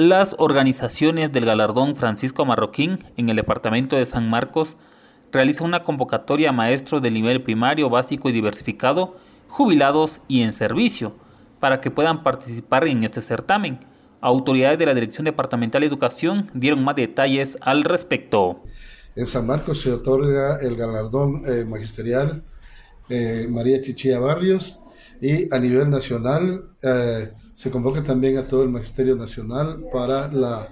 Las organizaciones del galardón Francisco Marroquín en el departamento de San Marcos realizan una convocatoria a maestros del nivel primario, básico y diversificado, jubilados y en servicio, para que puedan participar en este certamen. Autoridades de la Dirección Departamental de Educación dieron más detalles al respecto. En San Marcos se otorga el galardón eh, magisterial eh, María Chichilla Barrios y a nivel nacional eh, se convoca también a todo el Magisterio Nacional para la,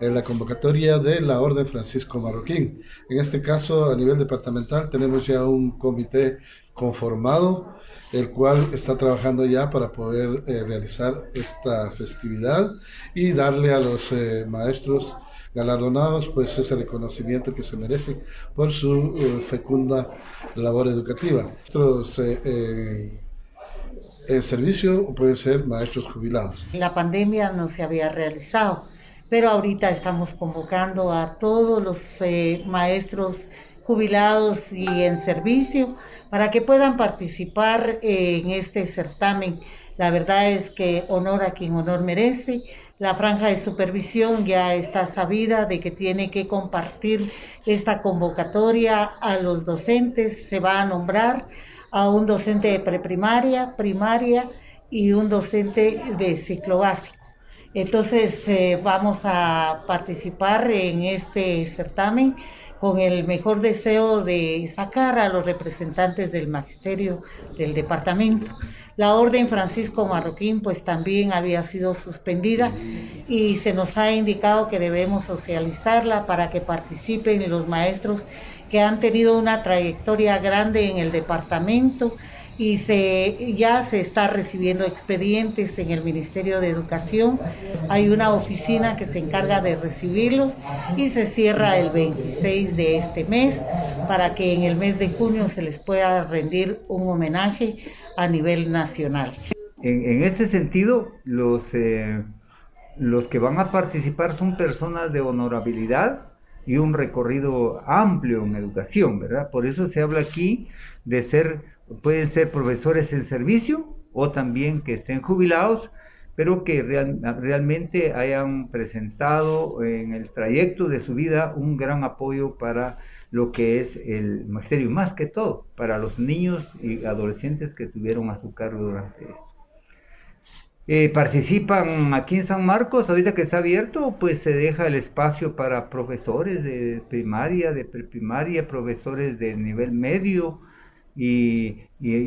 la convocatoria de la Orden Francisco Marroquín. En este caso, a nivel departamental, tenemos ya un comité conformado, el cual está trabajando ya para poder eh, realizar esta festividad y darle a los eh, maestros galardonados pues ese reconocimiento que se merecen por su fecunda labor educativa. El servicio pueden ser maestros jubilados. La pandemia no se había realizado, pero ahorita estamos convocando a todos los eh, maestros jubilados y en servicio para que puedan participar en este certamen. La verdad es que honor a quien honor merece. La franja de supervisión ya está sabida de que tiene que compartir esta convocatoria a los docentes, se va a nombrar a un docente de preprimaria, primaria y un docente de ciclo básico. Entonces eh, vamos a participar en este certamen con el mejor deseo de sacar a los representantes del magisterio del departamento. La orden Francisco Marroquín pues también había sido suspendida y se nos ha indicado que debemos socializarla para que participen los maestros que han tenido una trayectoria grande en el departamento y se, ya se está recibiendo expedientes en el Ministerio de Educación. Hay una oficina que se encarga de recibirlos y se cierra el 26 de este mes para que en el mes de junio se les pueda rendir un homenaje a nivel nacional. En, este sentido, los, eh, los que van a participar son personas de honorabilidad y un recorrido amplio en educación, ¿verdad? Por eso se habla aquí de ser, pueden ser profesores en servicio o también que estén jubilados, pero que realmente hayan presentado en el trayecto de su vida un gran apoyo para lo que es el magisterio, más que todo, para los niños y adolescentes que tuvieron a su cargo durante esto. Eh, participan aquí en San Marcos, ahorita que está abierto, pues se deja el espacio para profesores de primaria, de preprimaria, profesores de nivel medio y,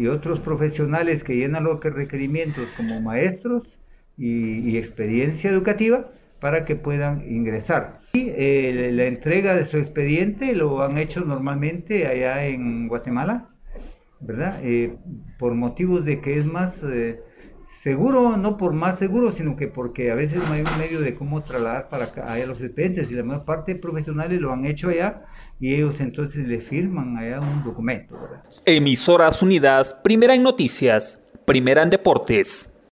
otros profesionales que llenan los requerimientos como maestros y, experiencia educativa para que puedan ingresar. Y eh, la entrega de su expediente lo han hecho normalmente allá en Guatemala, ¿verdad? Eh, por motivos de que es más seguro, no por más seguro, sino que porque a veces no hay un medio de cómo trasladar para acá, los expedientes y la mayor parte de profesionales lo han hecho allá y ellos entonces le firman allá un documento. Emisoras Unidas, primera en noticias, primera en deportes.